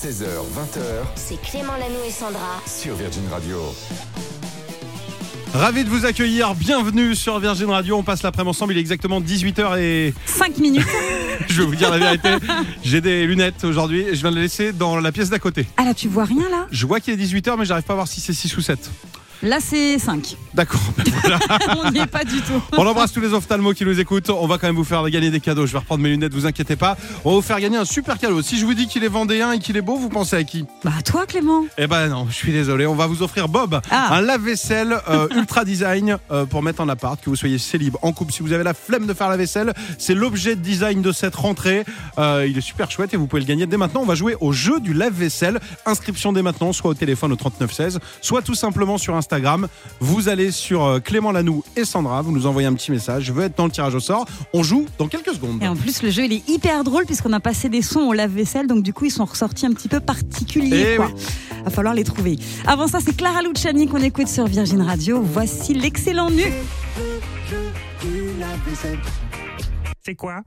16h, 20h C'est Clément Lanoux et Sandra. sur Virgin Radio. Ravi de vous accueillir, bienvenue sur Virgin Radio, on passe l'après-midi ensemble, il est exactement 18h et 5 minutes. je vais vous dire la vérité, j'ai des lunettes aujourd'hui et je viens de les laisser dans la pièce d'à côté. Ah là, tu vois rien là? Je vois qu'il est 18h mais j'arrive pas à voir si c'est 6 ou 7. Là, c'est 5. D'accord, ben voilà. On n'y est pas du tout. On embrasse tous les ophtalmos qui nous écoutent. On va quand même vous faire gagner des cadeaux. Je vais reprendre mes lunettes, vous inquiétez pas. On va vous faire gagner un super cadeau. Si je vous dis qu'il est vendéen et qu'il est beau, vous pensez à qui? Bah, toi, Clément. Eh ben non, je suis désolé. On va vous offrir Bob, Ah. un lave-vaisselle euh, ultra design euh, pour mettre en appart, que vous soyez célib, en couple. Si vous avez la flemme de faire la vaisselle, c'est l'objet de design de cette rentrée. Euh, il est super chouette et vous pouvez le gagner dès maintenant. On va jouer au jeu du lave-vaisselle. Inscription dès maintenant, soit au téléphone au 3916, soit tout simplement sur Instagram. Vous allez sur euh, Clément Lanoux et Sandra. Vous nous envoyez un petit message. Je veux être dans le tirage au sort. On joue dans quelques secondes. Et en plus, le jeu, il est hyper drôle puisqu'on a passé des sons au lave-vaisselle. Donc, du coup, ils sont ressortis un petit peu particuliers. Eh quoi. oui. Va falloir les trouver. Avant ça, c'est Clara Luciani qu'on écoute sur Virgin Radio. Voici l'excellent nu. C'est quoi?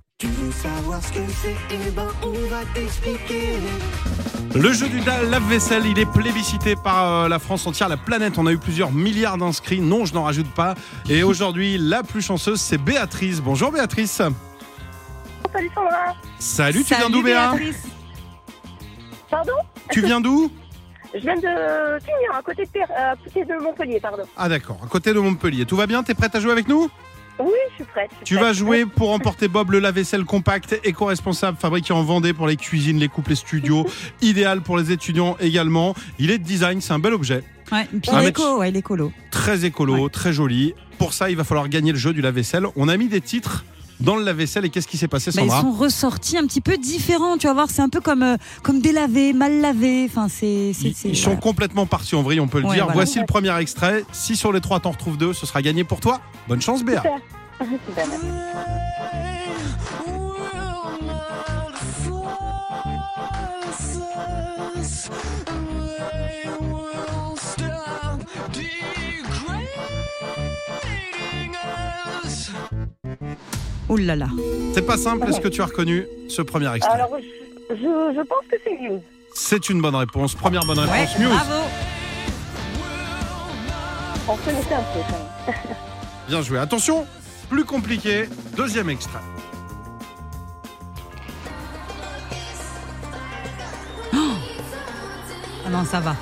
Le jeu du la- lave-vaisselle, il est plébiscité par euh, la France entière, la planète. On a eu plusieurs milliards d'inscrits. Non, je n'en rajoute pas. Et aujourd'hui, la plus chanceuse, c'est Béatrice. Bonjour Béatrice. Salut Sandra. Salut, tu viens Salut, d'où Béa? Béatrice. Pardon? Tu viens d'où? Je viens de finir à côté de, euh, à côté de Montpellier, pardon. Ah d'accord, à côté de Montpellier. Tout va bien? T'es prête à jouer avec nous? Oui, je suis prête. je suis Tu prête. vas jouer pour emporter Bob le lave-vaisselle compact, éco-responsable, fabriqué en Vendée pour les cuisines, les couples, les studios. idéal pour les étudiants également. Il est de design, c'est un bel objet. Ouais, puis Ah, ouais, l'écolo. très écolo, très joli. Pour ça, il va falloir gagner le jeu du lave-vaisselle. On a mis des titres dans le lave-vaisselle et qu'est-ce qui s'est passé, Bah, ils sont ressortis un petit peu différents. Tu vas voir, c'est un peu comme, euh, comme délavé, mal lavé. Enfin, c'est. Ils, sont voilà. complètement partis en vrille, on peut le Ouais, dire. voilà. Voici le premier extrait. Si sur les trois t'en retrouves deux, ce sera gagné pour toi. Bonne chance, Béa. Super. Super, Ouh là là. C'est pas simple. Est-ce que tu as reconnu ce premier extrait Alors, je, je, je pense que c'est Muse. C'est une bonne réponse. Première bonne Ouais, réponse. Muse. bravo. On connaissait un peu quand même. Bien joué. Attention, plus compliqué. Deuxième extrait. Ah non, ça va.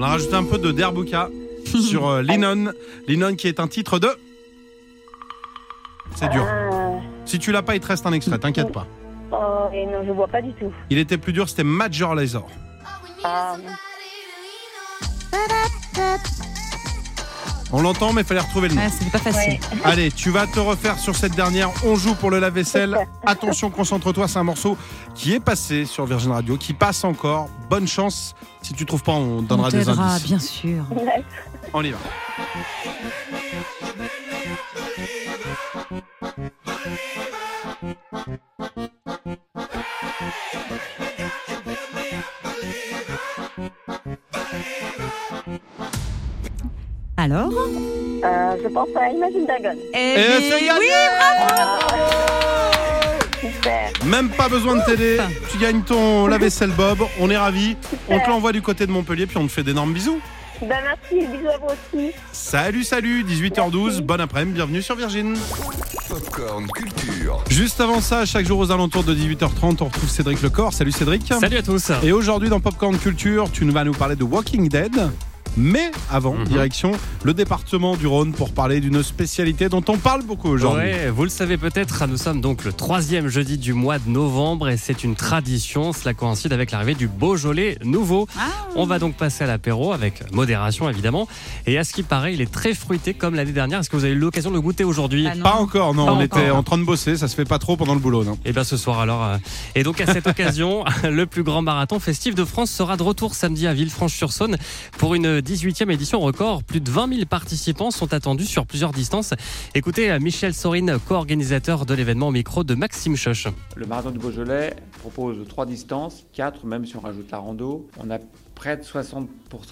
On a rajouté un peu de Derbuka sur euh, Linon. Linon qui est un titre de. C'est dur. Euh, Si tu l'as pas, il te reste un extrait. T'inquiète pas. oh, et non, je vois pas du tout. Il était plus dur. C'était Major Lazer. Ah, On l'entend, mais il fallait retrouver le nom. Ouais, c'était pas facile. ouais. Allez, tu vas te refaire sur cette dernière. On joue pour le lave-vaisselle. Attention, concentre-toi. C'est un morceau qui est passé sur Virgin Radio, qui passe encore. Bonne chance. Si tu trouves pas, on donnera On des indices. bien sûr. On y va. Alors? Euh, je pense à Imagine Dragon. Eh Et bien, c'est gagné oui, Super. Même pas besoin de t'aider. Tu gagnes ton lave-vaisselle Bob. On est ravis. On te l'envoie du côté de Montpellier, puis on te fait d'énormes bisous. Ben merci, bisous à vous aussi. Salut, salut. 18h12. Bon après-midi. Bienvenue sur Virgin. Popcorn Culture. Juste avant ça, chaque jour aux alentours de 18h30, on retrouve Cédric Lecor. Salut Cédric. Salut à tous. Et aujourd'hui dans Popcorn Culture, tu vas nous parler de Walking Dead. Mais avant, Mhm. direction le département du Rhône pour parler d'une spécialité dont on parle beaucoup aujourd'hui. Ouais, vous le savez peut-être, nous sommes donc le troisième jeudi du mois de novembre et c'est une tradition. Cela coïncide avec l'arrivée du Beaujolais nouveau. Ah. On va donc passer à l'apéro avec modération évidemment. Et à ce qui paraît, il est très fruité comme l'année dernière. Est-ce que vous avez eu l'occasion de le goûter aujourd'hui Ah. Pas encore, non. Pas on encore. était en train de bosser, ça se fait pas trop pendant le boulot, non. Et bien ce soir alors. euh, Et donc à cette occasion, le plus grand marathon festif de France sera de retour samedi à Villefranche-sur-Saône pour une 18e édition record. Plus de 20 000 participants sont attendus sur plusieurs distances. Écoutez euh, Michel Sorine, co-organisateur de l'événement micro de Maxime Choche. Le marathon du Beaujolais propose trois distances, quatre même si on rajoute la rando. On a près de 60%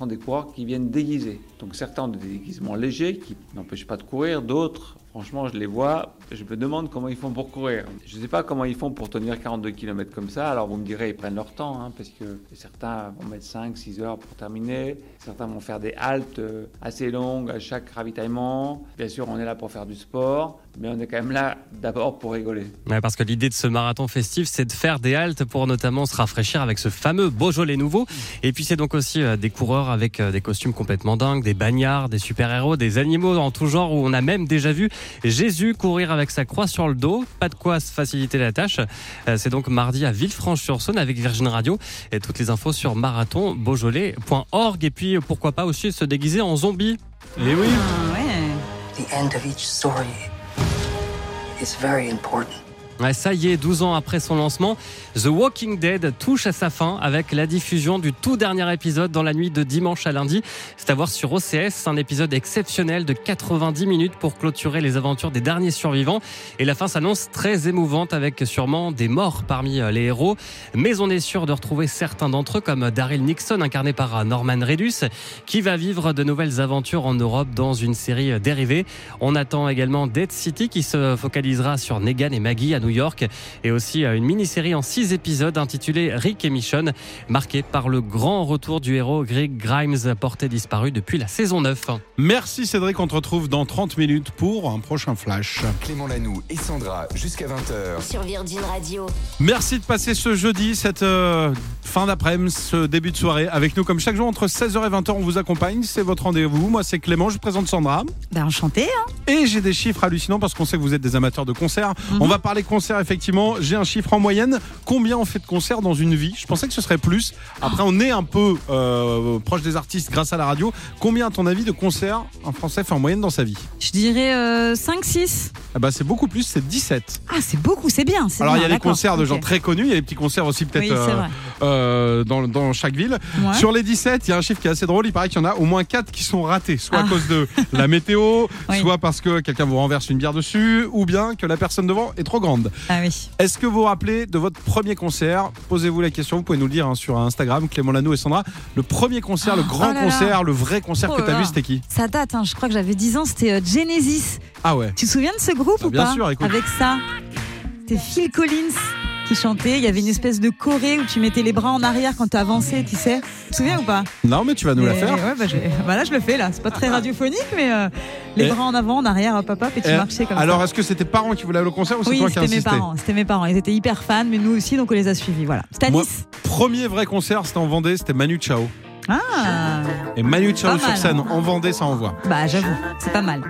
des coureurs qui viennent déguisés. Donc certains ont des déguisements légers qui n'empêchent pas de courir, d'autres, franchement, je les vois, je me demande comment ils font pour courir. Je ne sais pas comment ils font pour tenir 42 km comme ça. Alors vous me direz, ils prennent leur temps, hein, parce que certains vont mettre 5-6 heures pour terminer. Certains vont faire des haltes euh, assez longues à chaque ravitaillement. Bien sûr, on est là pour faire du sport, mais on est quand même là d'abord pour rigoler. Parce que l'idée de ce marathon festif, c'est de faire des haltes pour notamment se rafraîchir avec ce fameux Beaujolais nouveau. Et puis c'est donc aussi euh, des coureurs avec euh, des costumes complètement dingues, des bagnards, des super-héros, des animaux en tout genre où on a même déjà vu Jésus courir avec sa croix sur le dos. Pas de quoi se faciliter la tâche. Euh, C'est donc mardi à Villefranche-sur-Saône avec Virgin Radio. Et toutes les infos sur marathonbeaujolais.org. Et puis pourquoi pas aussi se déguiser en zombie. Et oui. Ah, ouais. The end of each story is very important. Ça y est, 12 ans après son lancement, The Walking Dead touche à sa fin avec la diffusion du tout dernier épisode dans la nuit de dimanche à lundi. C'est à voir sur OCS, un épisode exceptionnel de 90 minutes pour clôturer les aventures des derniers survivants. Et la fin s'annonce très émouvante avec sûrement des morts parmi euh, les héros. Mais on est sûr de retrouver certains d'entre eux comme Daryl Nixon incarné par euh, Norman Redus qui va vivre de nouvelles aventures en Europe dans une série euh, dérivée. On attend également Dead City qui se focalisera sur Negan et Maggie à New York et aussi euh, une mini-série en six épisodes intitulée Rick et Michonne, marquée par le grand retour du héros Greg Grimes, porté disparu depuis la saison 9. Merci Cédric, on te retrouve dans 30 minutes pour un prochain flash. Clément Lanoux et Sandra jusqu'à 20h. Sur Virgin Radio. Merci de passer ce jeudi, cette euh, fin d'après-midi, ce début de soirée avec nous comme chaque jour entre 16h et 20h. On vous accompagne, c'est votre rendez-vous. Moi c'est Clément, je présente Sandra. Ben, enchanté. Hein. Et j'ai des chiffres hallucinants parce qu'on sait que vous êtes des amateurs de concerts. Mhm. On va parler concerts effectivement. J'ai un chiffre en moyenne. Combien on fait de concerts dans une vie? Je pensais que ce serait plus. Après, on est un peu euh, proche des artistes grâce à la radio. Combien, à ton avis, de concerts un Français fait en moyenne dans sa vie? Je dirais euh, 5-6. ah bah, C'est beaucoup plus, c'est 17. Ah, c'est beaucoup, c'est bien. Alors, il y a les concerts de gens très connus, il y a les petits concerts aussi, peut-être Oui, euh, euh, dans, dans chaque ville. Ouais. Sur les 17, il y a un chiffre qui est assez drôle. Il paraît qu'il y en a au moins 4 qui sont ratés, soit à Ah. cause de la météo, Oui. soit parce que quelqu'un vous renverse une bière dessus, ou bien que la personne devant est trop grande. Ah oui. Est-ce que vous vous rappelez de votre premier concert? Posez-vous la question, vous pouvez nous le dire hein, sur Instagram, Clément Lano et Sandra. Le premier concert, le grand oh là là. concert, le vrai concert Oh que là tu as vu, c'était qui? Ça date, hein, je crois que j'avais 10 ans, c'était euh, Genesis. Ah ouais. Tu te souviens de ce groupe Ah, ou bien pas? sûr, écoute. Avec ça. C'était Phil Collins qui chantait. Il y avait une espèce de choré où tu mettais les bras en arrière quand tu avançais, tu sais. Tu te souviens ou pas Non, mais tu vas nous la faire. ouais, bah, bah là, je le fais là. C'est pas très radiophonique, mais euh, les Et- bras en avant, en arrière, hop, hop, hop, et tu marchais comme Alors, ça. est-ce que c'était tes parents qui voulaient aller au concert ou c'est Oui, toi qui c'était mes insisté parents. C'était mes parents. Ils étaient hyper fans, mais nous aussi, donc on les a suivis. Voilà. À Moi-. Premier vrai concert, c'était en Vendée, c'était Manu Chao. Ah, Et Manu Chao sur scène en Vendée, ça envoie. bah j'avoue, c'est pas mal.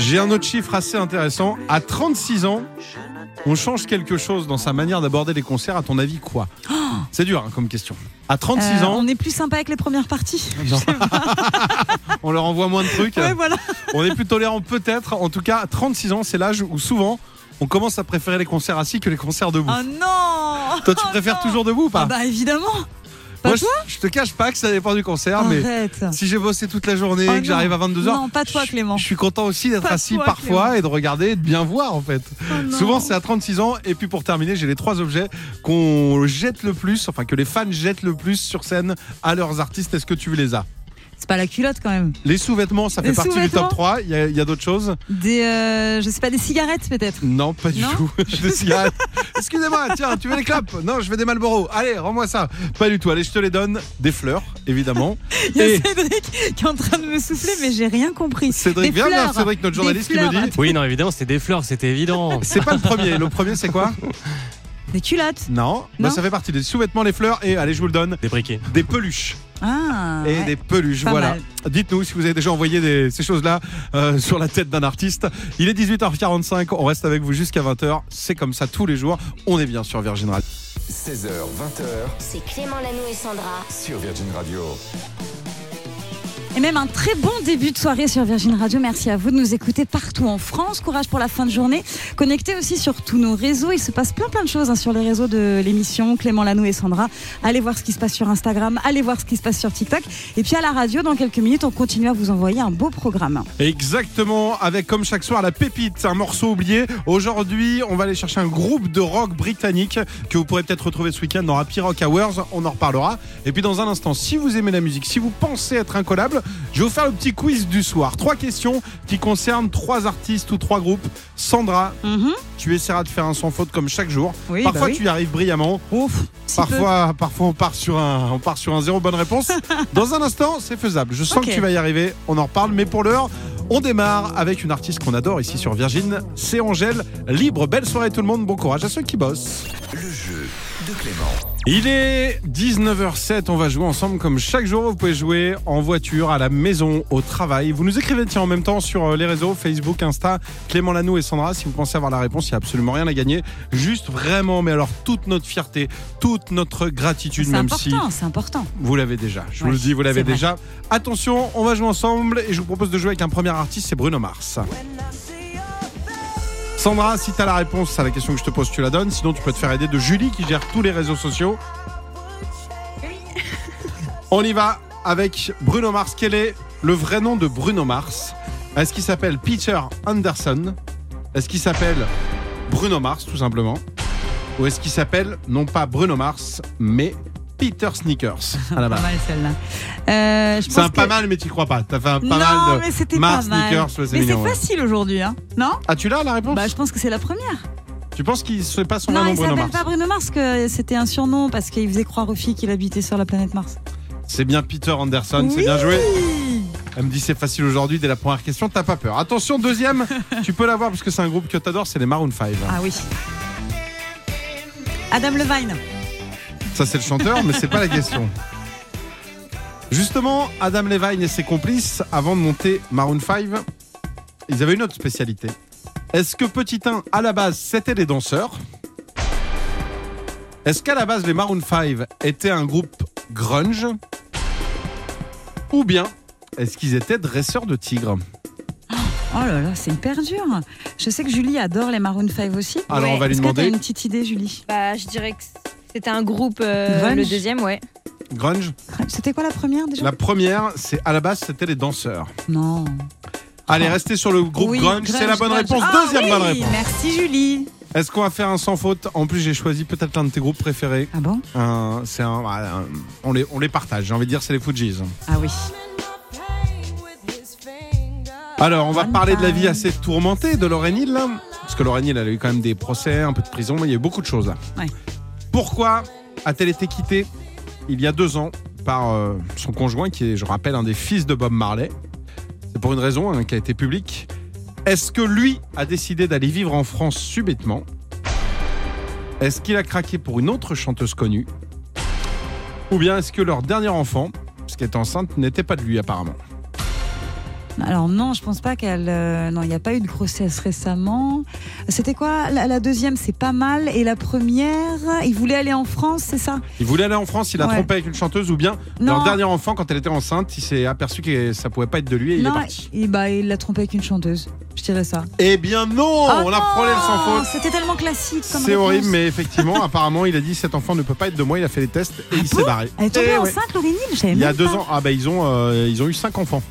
J'ai un autre chiffre assez intéressant. À 36 ans, on change quelque chose dans sa manière d'aborder les concerts. À ton avis, quoi? C'est dur hein, comme question. À 36 Euh, ans, on est plus sympa avec les premières parties. On leur envoie moins de trucs. Ouais, voilà. On est plus tolérant peut-être. En tout cas, à 36 ans, c'est l'âge où souvent on commence à préférer les concerts assis que les concerts debout. Oh non Toi, tu Oh préfères non. toujours debout ou pas? Ah bah évidemment. Pas Moi, je, toi je te cache pas que ça dépend du concert, mais si j'ai bossé toute la journée, Oh que non. j'arrive à 22h, Non, pas toi, Clément. je suis content aussi d'être assis toi, parfois Clément. et de regarder et de bien voir en fait. Oh. Souvent c'est à 36 ans et puis pour terminer j'ai les trois objets qu'on jette le plus, enfin que les fans jettent le plus sur scène à leurs artistes. Est-ce que tu les as? C'est pas la culotte quand même. Les sous-vêtements ça fait Les partie du top 3. Il y a, il y a d'autres choses Des, euh, je sais pas, des cigarettes peut-être. Non pas du Non tout. Des cigarettes. Excusez-moi, tiens, tu veux les clopes Non, je veux des Marlboro. Allez, rends-moi ça. Pas du tout. Allez, je te les donne. Des fleurs, évidemment. Il y a Et- Cédric qui est en train de me souffler, mais j'ai rien compris. Cédric, Des viens, viens, fleurs. Cédric, notre journaliste qui me dit. Oui, non, évidemment, c'était des fleurs, c'était évident. C'est pas le premier. Le premier, c'est quoi Des culottes. Non, Bah, Non. ça fait partie des sous-vêtements, les fleurs et allez, je vous le donne, Des briquets. des peluches Ah. et ouais. des peluches. Pas voilà. Dites-nous si vous avez déjà envoyé des- ces choses-là euh, sur la tête d'un artiste. Il est 18h45. On reste avec vous jusqu'à 20h. C'est comme ça tous les jours. On est bien sur Virgin Radio. 16h, 20h C'est Clément Lanoux et Sandra. sur Virgin Radio. Et même un très bon début de soirée sur Virgin Radio. Merci à vous de nous écouter partout en France. Courage pour la fin de journée. Connectez aussi sur tous nos réseaux. Il se passe plein plein de choses hein, sur les réseaux de l'émission. Clément Lanou et Sandra. Allez voir ce qui se passe sur Instagram. Allez voir ce qui se passe sur TikTok. Et puis à la radio, dans quelques minutes, on continue à vous envoyer un beau programme. Exactement, avec comme chaque soir la pépite, un morceau oublié. Aujourd'hui, on va aller chercher un groupe de rock britannique que vous pourrez peut-être retrouver ce week-end dans Happy Rock Hours. On en reparlera. Et puis dans un instant, si vous aimez la musique, si vous pensez être incollable, je vais vous faire le petit quiz du soir. Trois questions qui concernent trois artistes ou trois groupes. Sandra, Mhm. tu essaieras de faire un sans faute comme chaque jour. Oui, Parfois, bah oui. tu y arrives brillamment. Ouf, si peu. Parfois, parfois on part sur un, on part sur un zéro bonne réponse. Dans un instant, c'est faisable. Je sens que tu vas y arriver. On en reparle, mais pour l'heure, on démarre avec une artiste qu'on adore ici sur Virgin. C'est Angèle. Libre. Belle soirée tout le monde. Bon courage à ceux qui bossent. Le jeu de Clément. Il est 19h07, on va jouer ensemble comme chaque jour. Vous pouvez jouer en voiture, à la maison, au travail. Vous nous écrivez tiens en même temps sur euh, les réseaux Facebook, Insta, Clément Lanou et Sandra. Si vous pensez avoir la réponse, il n'y a absolument rien à gagner. Juste vraiment, mais alors toute notre fierté, toute notre gratitude, C'est même si important, c'est important. vous l'avez déjà. Je vous le dis, vous l'avez c'est vrai. déjà. Attention, on va jouer ensemble et je vous propose de jouer avec un premier artiste, c'est Bruno Mars. Sandra, si tu as la réponse à la question que je te pose, tu la donnes. Sinon, tu peux te faire aider de Julie qui gère tous les réseaux sociaux. On y va avec Bruno Mars. Quel est le vrai nom de Bruno Mars? Est-ce qu'il s'appelle Peter Anderson? Est-ce qu'il s'appelle Bruno Mars, tout simplement? Ou est-ce qu'il s'appelle, non pas Bruno Mars, mais Peter Sneakers à la Pas base mal celle-là. Euh, C'est un pas mal, mais tu crois pas. T'as fait un pas non, mal de mais c'était Mars pas mal. Sneakers. mais c'est facile aujourd'hui, hein Non? Ah, tu l'as la réponse? Bah, je pense que c'est la première. Tu penses qu'il se fait pas son non, vrai nom il Bruno s'appelle Mars? Pas Bruno Mars, que c'était un surnom parce qu'il faisait croire aux filles qu'il habitait sur la planète Mars. C'est bien Peter Anderson, c'est bien joué. Elle me dit c'est facile aujourd'hui dès la première question, t'as pas peur. Attention, deuxième, tu peux l'avoir parce que c'est un groupe que t'adores, c'est les Maroon 5. Ah oui. Adam Levine. Ça c'est le chanteur, mais c'est pas la question. Justement, Adam Levine et ses complices, avant de monter Maroon 5, ils avaient une autre spécialité. Est-ce que Petit 1, à la base, c'était des danseurs? Est-ce qu'à la base, les Maroon 5 étaient un groupe grunge? Ou bien, est-ce qu'ils étaient dresseurs de tigres? Oh là là, c'est hyper dur. Je sais que Julie adore les Maroon 5 aussi. Alors, on va lui Est-ce que t'as demander. une petite idée, Julie? Bah, je dirais que c'était un groupe, euh, Grunge le deuxième, ouais. Grunge C'était quoi la première déjà La première, c'est à la base, c'était les danseurs. Non. Allez, restez sur le groupe Oui, grunge, c'est la bonne grunge. réponse. Ah Deuxième oui, bonne réponse. Merci Julie. Est-ce qu'on va faire un sans faute En plus, j'ai choisi peut-être l'un de tes groupes préférés. Ah bon? Un- c'est un, un- on, les, on les partage, j'ai envie de dire, c'est les Fujis. Ah oui. Alors, on va One parler de la vie assez tourmentée de Lorraine Hill, là. Parce que Lorraine Hill, elle a eu quand même des procès, un peu de prison, mais il y a eu beaucoup de choses là. Ouais. Pourquoi a-t-elle été quittée il y a deux ans par euh, son conjoint, qui est, je rappelle, un des fils de Bob Marley? C'est pour une raison hein, qui a été publique. Est-ce que lui a décidé d'aller vivre en France subitement? Est-ce qu'il a craqué pour une autre chanteuse connue? Ou bien est-ce que leur dernier enfant, parce qu'elle est enceinte, n'était pas de lui apparemment? Alors non, je pense pas qu'elle. euh, non, il n'y a pas eu de grossesse récemment. C'était quoi? La, la deuxième, c'est pas mal. Et la première, il voulait aller en France, c'est ça? Il voulait aller en France, il a Ouais. trompé avec une chanteuse ou bien Non. leur dernier enfant, quand elle était enceinte, il s'est aperçu que ça pouvait pas être de lui et il est parti. bah, il l'a trompé avec une chanteuse. Je dirais ça. Eh bien non Ah On a frôlé le sans faute C'était tellement classique. comme C'est horrible, mais effectivement, apparemment, il a dit cet enfant ne peut pas être de moi. Il a fait les tests et il s'est barré. Elle est tombée Eh ouais. enceinte, Laurie Nil, je savais Il y a deux pas. ans. Ah bah ils ont, euh, ils ont eu cinq enfants.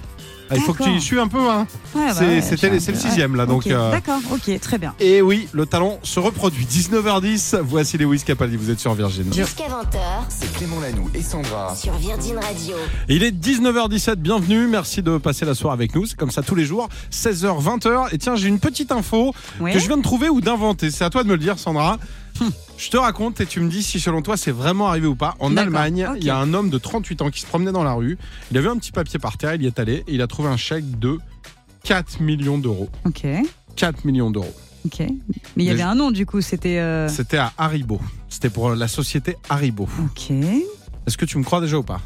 Il faut que tu y suives un peu. Hein. Ouais, bah C'est- ouais, c'était c'est le sixième, là, donc, euh, D'accord, ok, très bien. Et oui, le talent se reproduit. 19h10, voici les Wiz Capaldi. Vous êtes sur Virgin. Jusqu'à 20h C'est Clément Lanoux et Sandra. sur Virgin Radio. Il est 19h17, bienvenue, merci de passer la soirée avec nous, c'est comme ça tous les jours, 16h, 20h. Et tiens, j'ai une petite info Ouais. que je viens de trouver ou d'inventer, c'est à toi de me le dire Sandra. Je te raconte et tu me dis si selon toi c'est vraiment arrivé ou pas. En Allemagne, il y a un homme de 38 ans qui se promenait dans la rue, il a vu un petit papier par terre, il y est allé et il a trouvé un chèque de 4 millions d'euros. Ok, 4 millions d'euros. ok. Mais il y avait un nom, du coup, c'était. euh, C'était à Haribo. C'était pour la société Haribo. Ok, Est-ce que tu me crois déjà ou pas?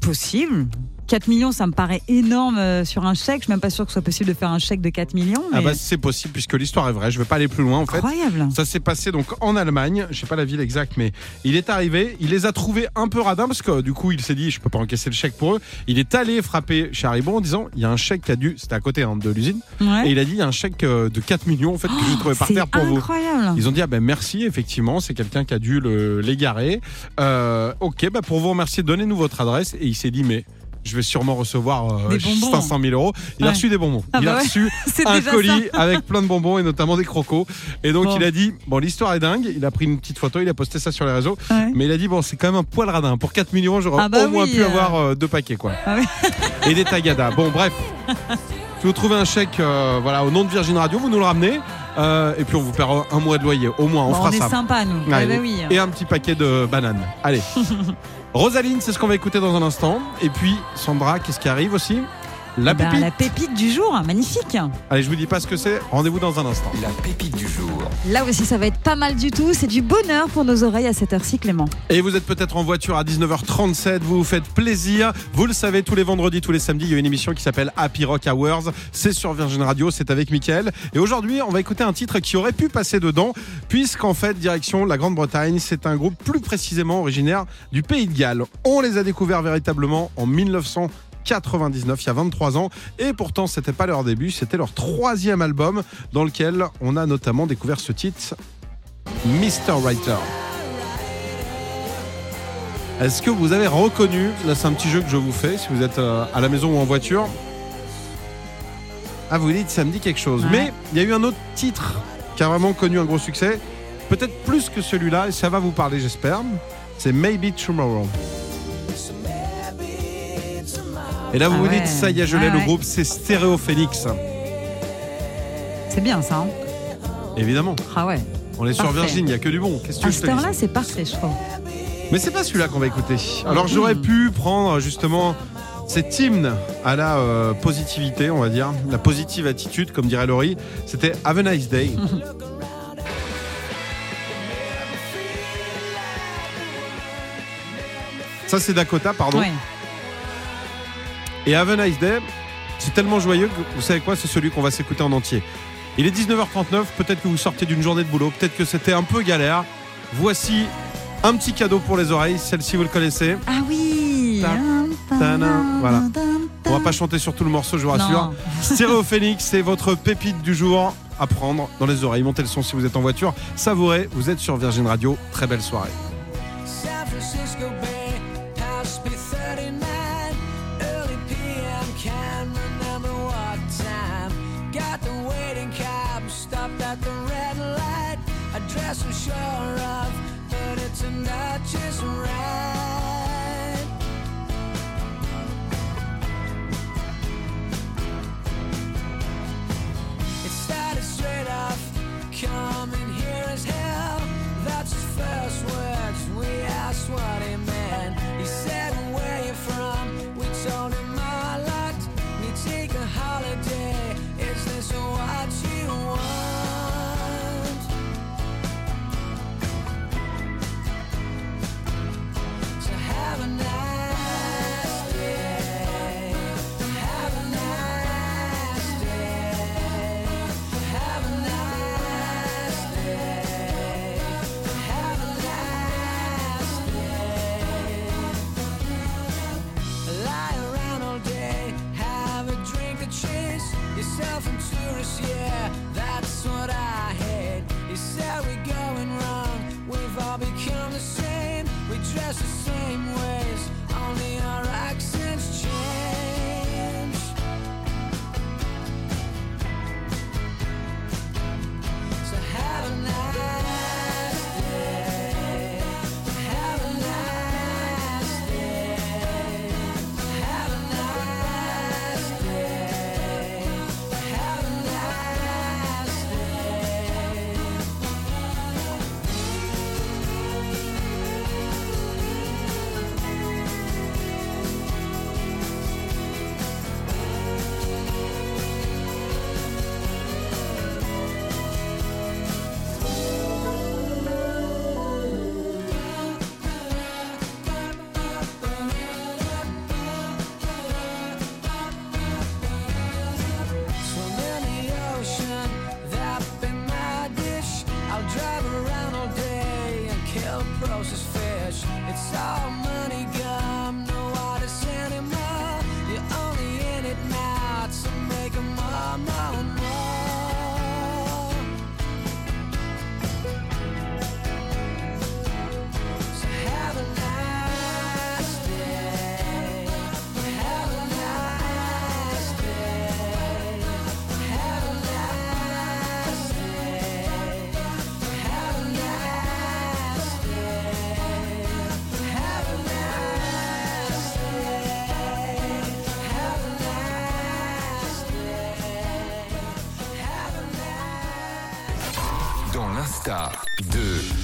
Possible. 4 millions, ça me paraît énorme euh, sur un chèque. Je suis même pas sûr que ce soit possible de faire un chèque de 4 millions. Ah bah c'est possible puisque l'histoire est vraie. Je vais pas aller plus loin en fait. incroyable. Ça s'est passé donc en Allemagne, je sais pas la ville exacte, mais il est arrivé, il les a trouvés un peu radins parce que du coup il s'est dit je peux pas encaisser le chèque pour eux. Il est allé frapper chez Haribo en disant il y a un chèque qui a dû, c'était à côté hein, de l'usine, Ouais. et il a dit il y a un chèque euh, de 4 millions en fait que j'ai trouvé par terre pour vous. incroyable. Ils ont dit ah ben merci effectivement c'est quelqu'un qui a dû l'égarer. Euh, ok bah pour vous remercier donnez-nous votre adresse et il s'est dit mais je vais sûrement recevoir euh, Des bonbons. 500 000 euros. Il a reçu des bonbons. Ah il bah a ouais. reçu un colis ça. avec plein de bonbons et notamment des crocos. Et donc Bon. il a dit bon l'histoire est dingue. Il a pris une petite photo, il a posté ça sur les réseaux. Ouais. Mais il a dit bon c'est quand même un poil radin. Pour 4 millions j'aurais Ah bah au moins oui, pu euh. avoir euh, deux paquets quoi. Ah oui. et des tagadas. Bon bref. Si vous trouvez un chèque euh, voilà, au nom de Virgin Radio, vous nous le ramenez. euh, et puis on vous paiera un mois de loyer. Au moins, on Bon, fera on est ça. sympa, nous. Ouais, Ah bah oui. Et un petit paquet de bananes. Allez. Rosaline, c'est ce qu'on va écouter dans un instant. Et puis, Sandra, qu'est-ce qui arrive aussi? La Ben, pépite. la pépite du jour, magnifique. Allez, je vous dis pas ce que c'est. Rendez-vous dans un instant. La pépite du jour. Là aussi, ça va être pas mal du tout. C'est du bonheur pour nos oreilles à cette heure-ci, Clément. Et vous êtes peut-être en voiture à 19h37, vous vous faites plaisir. Vous le savez, tous les vendredis, tous les samedis, il y a une émission qui s'appelle Happy Rock Hours. C'est sur Virgin Radio, c'est avec Mickaël. Et aujourd'hui, on va écouter un titre qui aurait pu passer dedans, puisqu'en fait, direction la Grande-Bretagne, c'est un groupe plus précisément originaire du Pays de Galles. On les a découverts véritablement en 1999, il y a 23 ans. Et pourtant, c'était pas leur début, c'était leur troisième album, dans lequel on a notamment découvert ce titre, Mr. Writer. Est-ce que vous avez reconnu Là, c'est un petit jeu que je vous fais si vous êtes euh, à la maison ou en voiture? Ah, vous dites, ça me dit quelque chose. Ouais. Mais il y a eu un autre titre qui a vraiment connu un gros succès. Peut-être plus que celui-là, et ça va vous parler, j'espère. C'est Maybe Tomorrow. Et là, vous Ah vous ouais. dites, ça y est, je l'ai, le ouais. groupe, c'est Stéréo Phoenix. C'est bien ça. hein. Évidemment. ah ouais. On est sur. Virgin, il n'y a que du bon. Qu'est-ce que À je te cette dis heure-là, c'est parfait, je trouve. Mais c'est pas celui-là qu'on va écouter. Alors j'aurais pu prendre justement cet hymne à la euh, positivité, on va dire, la positive attitude, comme dirait Laurie. C'était Have a Nice Day. Ça c'est Dakota, pardon. Ouais. Et Have a Nice Day, c'est tellement joyeux que vous savez quoi, c'est celui qu'on va s'écouter en entier. Il est 19h39, peut-être que vous sortez d'une journée de boulot, peut-être que c'était un peu galère. Voici un petit cadeau pour les oreilles, celle-ci vous le connaissez. Ah oui. Voilà. On va pas chanter sur tout le morceau, je vous rassure. Stéréo Phoenix, c'est votre pépite du jour à prendre dans les oreilles. Montez le son si vous êtes en voiture. Savourez, vous êtes sur Virgin Radio. Très belle soirée. I'm sure of, but it's a not just right.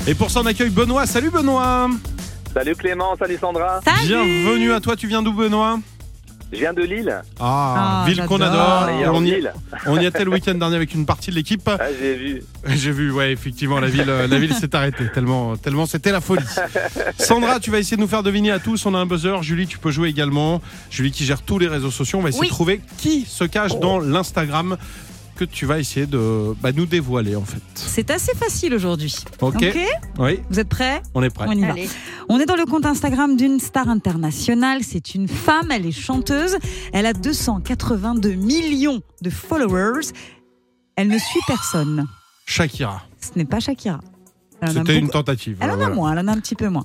Et pour ça, on accueille Benoît. Salut Benoît. Salut Clément, salut Sandra. Salut Bienvenue à toi. Tu viens d'où Benoît? Je viens de Lille. Ah, Ah, ville qu'on adore. En on, y, on y était le week-end dernier avec une partie de l'équipe. Ah, j'ai vu. J'ai vu, ouais, effectivement, la ville, euh, la ville s'est arrêtée tellement, tellement c'était la folie. Sandra, tu vas essayer de nous faire deviner à tous. On a un buzzer. Julie, tu peux jouer également. Julie qui gère tous les réseaux sociaux. On va essayer Oui. de trouver qui se cache dans l'Instagram que tu vas essayer de bah, nous dévoiler en fait. C'est assez facile aujourd'hui. Ok. Oui, Vous êtes prêts on est prêt. On y va. Allez. On est dans le compte Instagram d'une star internationale. C'est une femme, elle est chanteuse. Elle a 282 millions de followers. Elle ne suit personne. Shakira. Ce n'est pas Shakira. C'était une beaucoup- tentative. Elle en a Voilà. moins, elle en a un petit peu moins.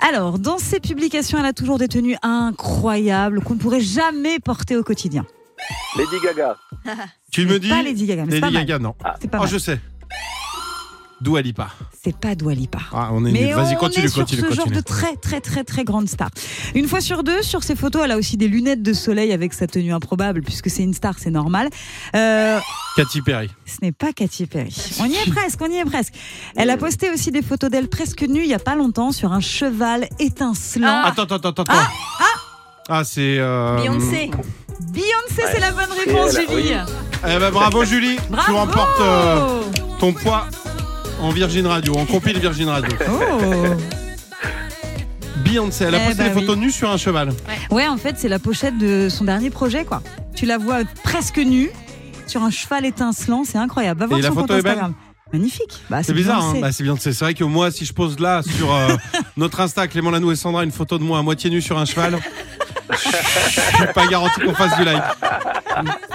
Alors, dans ses publications, elle a toujours des tenues incroyables qu'on ne pourrait jamais porter au quotidien. Lady Gaga. Tu me dis Pas Lady Gaga, mais c'est Lady pas mal. Gaga, non. C'est pas Oh, mal. je sais. Dua Lipa. C'est pas Dua Lipa. Ah, on est Mais nul. Vas-y, on continue, est sur continue, ce genre continue. de très très très très grande star. Une fois sur deux, sur ses photos, elle a aussi des lunettes de soleil avec sa tenue improbable, puisque c'est une star, c'est normal. Euh, Katy Perry. ce n'est pas Katy Perry. On y est presque, on y est presque. Elle a posté aussi des photos d'elle presque nue il y a pas longtemps sur un cheval étincelant. Attends, attends, attends, attends. Ah, c'est. euh, Beyoncé. Beyoncé, c'est la bonne réponse, Julie. Eh ben, bravo, Julie. Bravo. Tu remportes euh, ton poids en Virgin Radio, en compil Virgin Radio. Oh. Beyoncé, elle a Eh posté bah des photos oui. nues sur un cheval. Ouais, en fait, c'est la pochette de son dernier projet, quoi. Tu la vois presque nue sur un cheval étincelant, c'est incroyable. Va voir Et la son photo compte est belle Instagram. Magnifique. Bah, C'est bizarre, hein bah, c'est Beyoncé. C'est vrai que moi, si je pose là sur euh, notre Insta, Clément Lanou et Sandra, une photo de moi à moitié nu sur un cheval, je suis pas garanti qu'on fasse du live.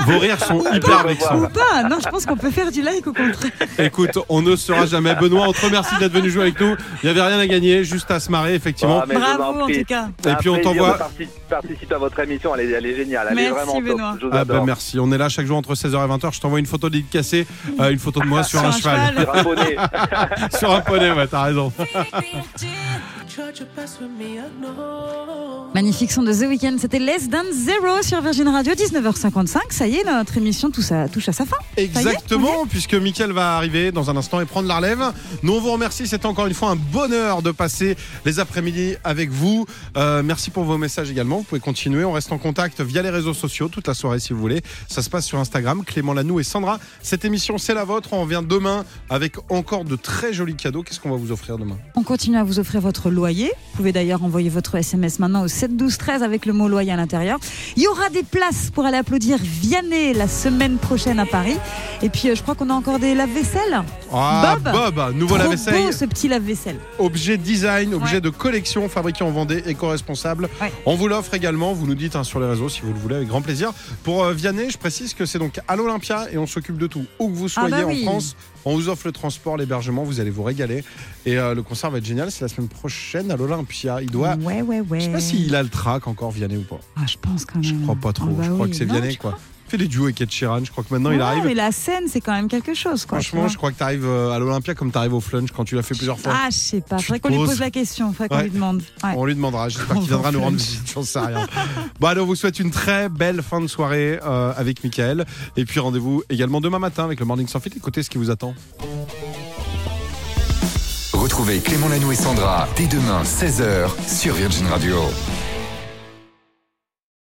Vos rires sont hyper vexants. Ou pas Non, je pense qu'on peut faire du like au contraire. Écoute, on ne sera jamais. Benoît, on te remercie d'être venu jouer avec nous. Il n'y avait rien à gagner, juste à se marrer, effectivement. Ah, Bravo en tout cas. Et puis, on t'envoie- de parti- participer à votre émission, elle est, elle est géniale. Elle Merci, est vraiment top. Benoît. Ah bah merci, on est là chaque jour entre 16h et 20h. Je t'envoie une photo dédicacée, euh, une photo de moi sur, Sur un, un cheval. Sur un poney. sur un poney, ouais, t'as raison. Magnifique son de The Weeknd, c'était Less Than Zero sur Virgin Radio, 19h55. Ça y est, notre émission touche à, touche à sa fin. Exactement, puisque Mickaël va arriver dans un instant et prendre la relève. Nous, on vous remercie. C'était encore une fois un bonheur de passer les après-midi avec vous. Euh, merci pour vos messages également. Vous pouvez continuer. On reste en contact via les réseaux sociaux toute la soirée si vous voulez. Ça se passe sur Instagram, Clément Lanou et Sandra. Cette émission, c'est la vôtre. On revient demain avec encore de très jolis cadeaux. Qu'est-ce qu'on va vous offrir demain? On continue à vous offrir votre loyer. Vous pouvez d'ailleurs envoyer votre SMS maintenant au 7 12 13 avec le mot loyer à l'intérieur. Il y aura des places pour aller applaudir Vianney la semaine prochaine à Paris. Et puis, euh, je crois qu'on a encore des lave-vaisselle. Ah, Bob. Bob, nouveau lave-vaisselle. beau ce petit lave-vaisselle. objet design, objet Ouais. de collection fabriqué en Vendée, éco-responsable. Ouais. On vous l'offre également, vous nous dites hein, sur les réseaux si vous le voulez avec grand plaisir. Pour euh, Vianney, je précise que c'est donc à l'Olympia et on s'occupe de tout. Où que vous Ah soyez bah oui. en France, on vous offre le transport, l'hébergement, vous allez vous régaler. Et euh, le concert va être génial, c'est la semaine prochaine à l'Olympia. Il doit... Ouais, ouais, ouais. Je sais pas s'il a le track encore Vianney ou pas? Ah, je pense quand même. Je crois pas trop, Ah bah je crois oui. que c'est Vianney quoi. Il fait des duos avec Ed Sheeran, je crois que maintenant il arrive. mais la scène, c'est quand même quelque chose. Quoi, Franchement, je crois que tu arrives à l'Olympia comme tu arrives au flunch quand tu l'as fait plusieurs fois. Ah, je sais pas. Faudrait qu'on lui pose la question. Faudrait qu'on Ouais. lui demande. Ouais. On lui demandera, j'espère qu'il viendra nous rendre visite, j'en sais rien. Bon allez, on vous souhaite une très belle fin de soirée euh, avec Mickaël. Et puis rendez-vous également demain matin avec le Morning Sans Fit. Écoutez ce qui vous attend. Retrouvez Clément Lanou et Sandra dès demain 16h sur Virgin Radio.